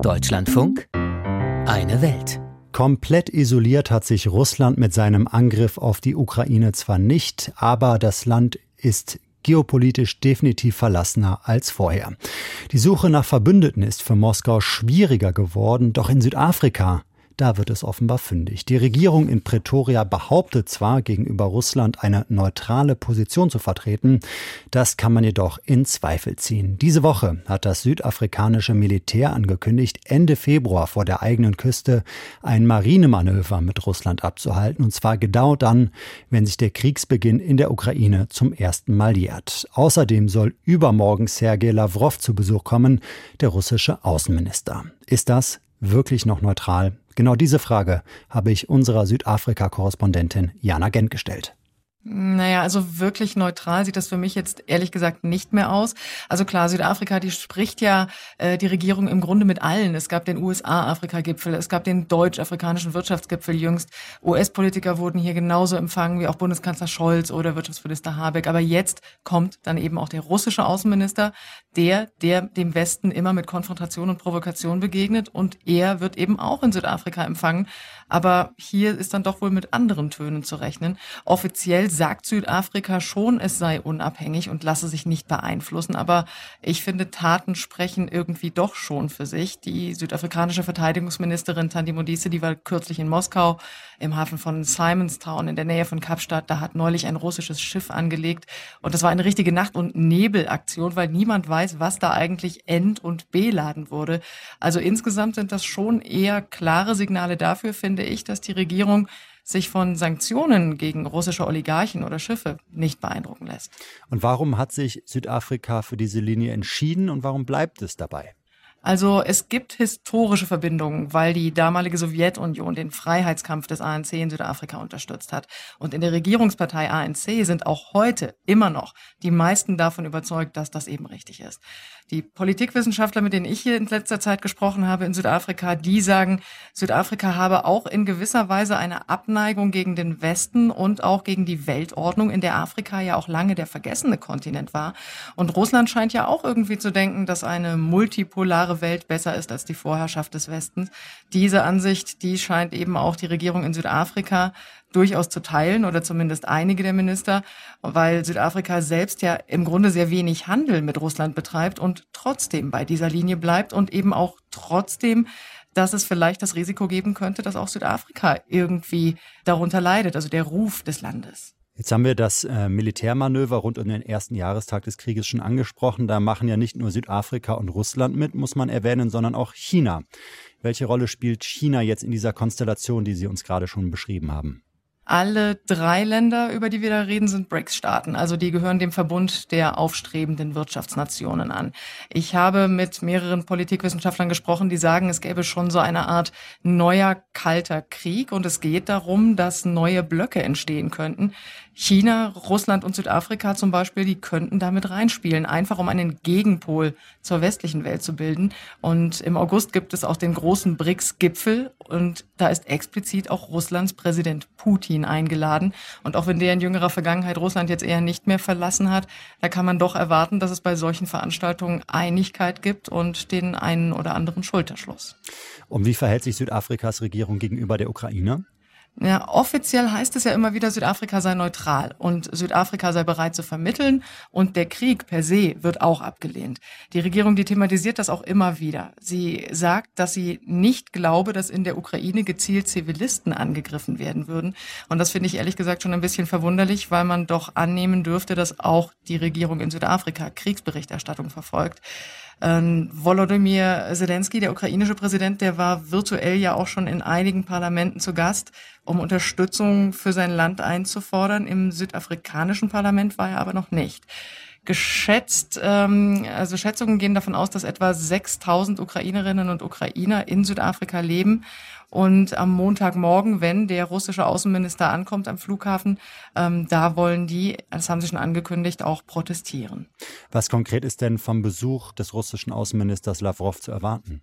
Deutschlandfunk Eine Welt. Komplett isoliert hat sich Russland mit seinem Angriff auf die Ukraine zwar nicht, aber das Land ist geopolitisch definitiv verlassener als vorher. Die Suche nach Verbündeten ist für Moskau schwieriger geworden, doch in Südafrika da wird es offenbar fündig. Die Regierung in Pretoria behauptet zwar, gegenüber Russland eine neutrale Position zu vertreten, das kann man jedoch in Zweifel ziehen. Diese Woche hat das südafrikanische Militär angekündigt, Ende Februar vor der eigenen Küste ein Marinemanöver mit Russland abzuhalten, und zwar genau dann, wenn sich der Kriegsbeginn in der Ukraine zum ersten Mal jährt. Außerdem soll übermorgen Sergei Lavrov zu Besuch kommen, der russische Außenminister. Ist das wirklich noch neutral? Genau diese Frage habe ich unserer Südafrika-Korrespondentin Jana Gent gestellt. Naja, also wirklich neutral sieht das für mich jetzt ehrlich gesagt nicht mehr aus. Also klar, Südafrika, die spricht ja äh, die Regierung im Grunde mit allen. Es gab den USA-Afrika-Gipfel, es gab den deutsch-afrikanischen Wirtschaftsgipfel jüngst. US-Politiker wurden hier genauso empfangen wie auch Bundeskanzler Scholz oder Wirtschaftsminister Habeck. Aber jetzt kommt dann eben auch der russische Außenminister, der, der dem Westen immer mit Konfrontation und Provokation begegnet. Und er wird eben auch in Südafrika empfangen. Aber hier ist dann doch wohl mit anderen Tönen zu rechnen. Offiziell sagt Südafrika schon, es sei unabhängig und lasse sich nicht beeinflussen. Aber ich finde, Taten sprechen irgendwie doch schon für sich. Die südafrikanische Verteidigungsministerin Tandi Modise, die war kürzlich in Moskau im Hafen von Simonstown in der Nähe von Kapstadt. Da hat neulich ein russisches Schiff angelegt. Und das war eine richtige Nacht- und Nebelaktion, weil niemand weiß, was da eigentlich end- und beladen wurde. Also insgesamt sind das schon eher klare Signale dafür, finde ich, dass die Regierung sich von Sanktionen gegen russische Oligarchen oder Schiffe nicht beeindrucken lässt. Und warum hat sich Südafrika für diese Linie entschieden und warum bleibt es dabei? Also es gibt historische Verbindungen, weil die damalige Sowjetunion den Freiheitskampf des ANC in Südafrika unterstützt hat. Und in der Regierungspartei ANC sind auch heute immer noch die meisten davon überzeugt, dass das eben richtig ist. Die Politikwissenschaftler, mit denen ich hier in letzter Zeit gesprochen habe in Südafrika, die sagen, Südafrika habe auch in gewisser Weise eine Abneigung gegen den Westen und auch gegen die Weltordnung, in der Afrika ja auch lange der vergessene Kontinent war. Und Russland scheint ja auch irgendwie zu denken, dass eine multipolare Welt besser ist als die Vorherrschaft des Westens. Diese Ansicht, die scheint eben auch die Regierung in Südafrika durchaus zu teilen oder zumindest einige der Minister, weil Südafrika selbst ja im Grunde sehr wenig Handel mit Russland betreibt und trotzdem bei dieser Linie bleibt und eben auch trotzdem dass es vielleicht das Risiko geben könnte, dass auch Südafrika irgendwie darunter leidet, also der Ruf des Landes. Jetzt haben wir das äh, Militärmanöver rund um den ersten Jahrestag des Krieges schon angesprochen. Da machen ja nicht nur Südafrika und Russland mit, muss man erwähnen, sondern auch China. Welche Rolle spielt China jetzt in dieser Konstellation, die Sie uns gerade schon beschrieben haben? Alle drei Länder, über die wir da reden, sind BRICS-Staaten. Also die gehören dem Verbund der aufstrebenden Wirtschaftsnationen an. Ich habe mit mehreren Politikwissenschaftlern gesprochen, die sagen, es gäbe schon so eine Art neuer kalter Krieg und es geht darum, dass neue Blöcke entstehen könnten. China, Russland und Südafrika zum Beispiel, die könnten damit reinspielen, einfach um einen Gegenpol zur westlichen Welt zu bilden. Und im August gibt es auch den großen BRICS-Gipfel und da ist explizit auch Russlands Präsident Putin eingeladen. Und auch wenn der in jüngerer Vergangenheit Russland jetzt eher nicht mehr verlassen hat, da kann man doch erwarten, dass es bei solchen Veranstaltungen Einigkeit gibt und den einen oder anderen Schulterschluss. Und wie verhält sich Südafrikas Regierung gegenüber der Ukraine? Ja, offiziell heißt es ja immer wieder, Südafrika sei neutral und Südafrika sei bereit zu vermitteln und der Krieg per se wird auch abgelehnt. Die Regierung, die thematisiert das auch immer wieder. Sie sagt, dass sie nicht glaube, dass in der Ukraine gezielt Zivilisten angegriffen werden würden. Und das finde ich ehrlich gesagt schon ein bisschen verwunderlich, weil man doch annehmen dürfte, dass auch die Regierung in Südafrika Kriegsberichterstattung verfolgt. Ähm, Volodymyr Zelensky, der ukrainische Präsident, der war virtuell ja auch schon in einigen Parlamenten zu Gast, um Unterstützung für sein Land einzufordern. Im südafrikanischen Parlament war er aber noch nicht. Geschätzt, ähm, also Schätzungen gehen davon aus, dass etwa 6000 Ukrainerinnen und Ukrainer in Südafrika leben. Und am Montagmorgen, wenn der russische Außenminister ankommt am Flughafen, ähm, da wollen die, das haben sie schon angekündigt, auch protestieren. Was konkret ist denn vom Besuch des russischen Außenministers Lavrov zu erwarten?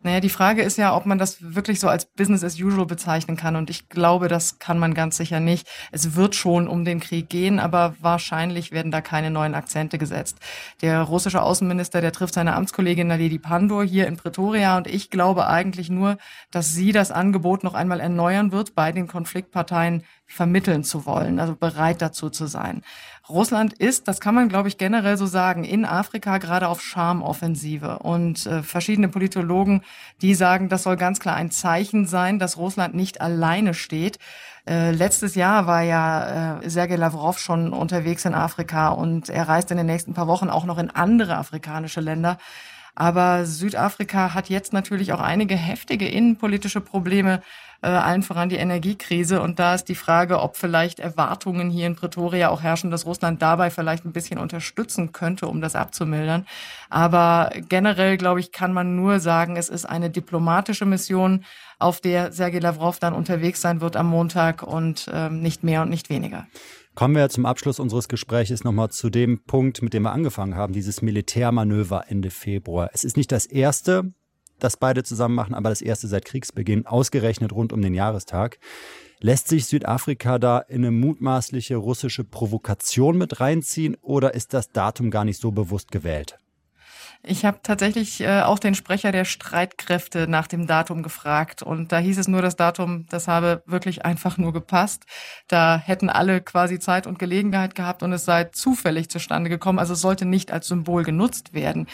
Naja, die Frage ist ja, ob man das wirklich so als Business as usual bezeichnen kann. Und ich glaube, das kann man ganz sicher nicht. Es wird schon um den Krieg gehen, aber wahrscheinlich werden da keine neuen Akzente gesetzt. Der russische Außenminister, der trifft seine Amtskollegin Naledi Pandor hier in Pretoria. Und ich glaube eigentlich nur, dass sie das Angebot noch einmal erneuern wird, bei den Konfliktparteien vermitteln zu wollen, also bereit dazu zu sein. Russland ist, das kann man, glaube ich, generell so sagen, in Afrika gerade auf Charmoffensive. Und äh, verschiedene Politologen, die sagen, das soll ganz klar ein Zeichen sein, dass Russland nicht alleine steht. Äh, letztes Jahr war ja äh, Sergei Lavrov schon unterwegs in Afrika und er reist in den nächsten paar Wochen auch noch in andere afrikanische Länder. Aber Südafrika hat jetzt natürlich auch einige heftige innenpolitische Probleme, äh, allen voran die Energiekrise. Und da ist die Frage, ob vielleicht Erwartungen hier in Pretoria auch herrschen, dass Russland dabei vielleicht ein bisschen unterstützen könnte, um das abzumildern. Aber generell, glaube ich, kann man nur sagen, es ist eine diplomatische Mission, auf der Sergei Lavrov dann unterwegs sein wird am Montag und ähm, nicht mehr und nicht weniger. Kommen wir zum Abschluss unseres Gesprächs nochmal zu dem Punkt, mit dem wir angefangen haben, dieses Militärmanöver Ende Februar. Es ist nicht das erste, das beide zusammen machen, aber das erste seit Kriegsbeginn, ausgerechnet rund um den Jahrestag. Lässt sich Südafrika da in eine mutmaßliche russische Provokation mit reinziehen oder ist das Datum gar nicht so bewusst gewählt? Ich habe tatsächlich äh, auch den Sprecher der Streitkräfte nach dem Datum gefragt und da hieß es nur, das Datum, das habe wirklich einfach nur gepasst. Da hätten alle quasi Zeit und Gelegenheit gehabt und es sei zufällig zustande gekommen. Also es sollte nicht als Symbol genutzt werden.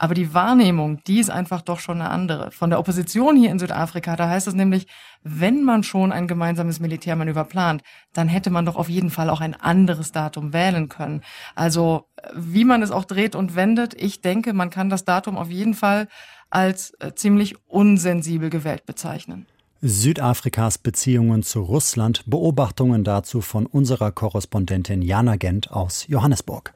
Aber die Wahrnehmung, die ist einfach doch schon eine andere. Von der Opposition hier in Südafrika, da heißt es nämlich, wenn man schon ein gemeinsames Militärmanöver plant, dann hätte man doch auf jeden Fall auch ein anderes Datum wählen können. Also wie man es auch dreht und wendet, ich denke, man kann das Datum auf jeden Fall als äh, ziemlich unsensibel gewählt bezeichnen. Südafrikas Beziehungen zu Russland, Beobachtungen dazu von unserer Korrespondentin Jana Gent aus Johannesburg.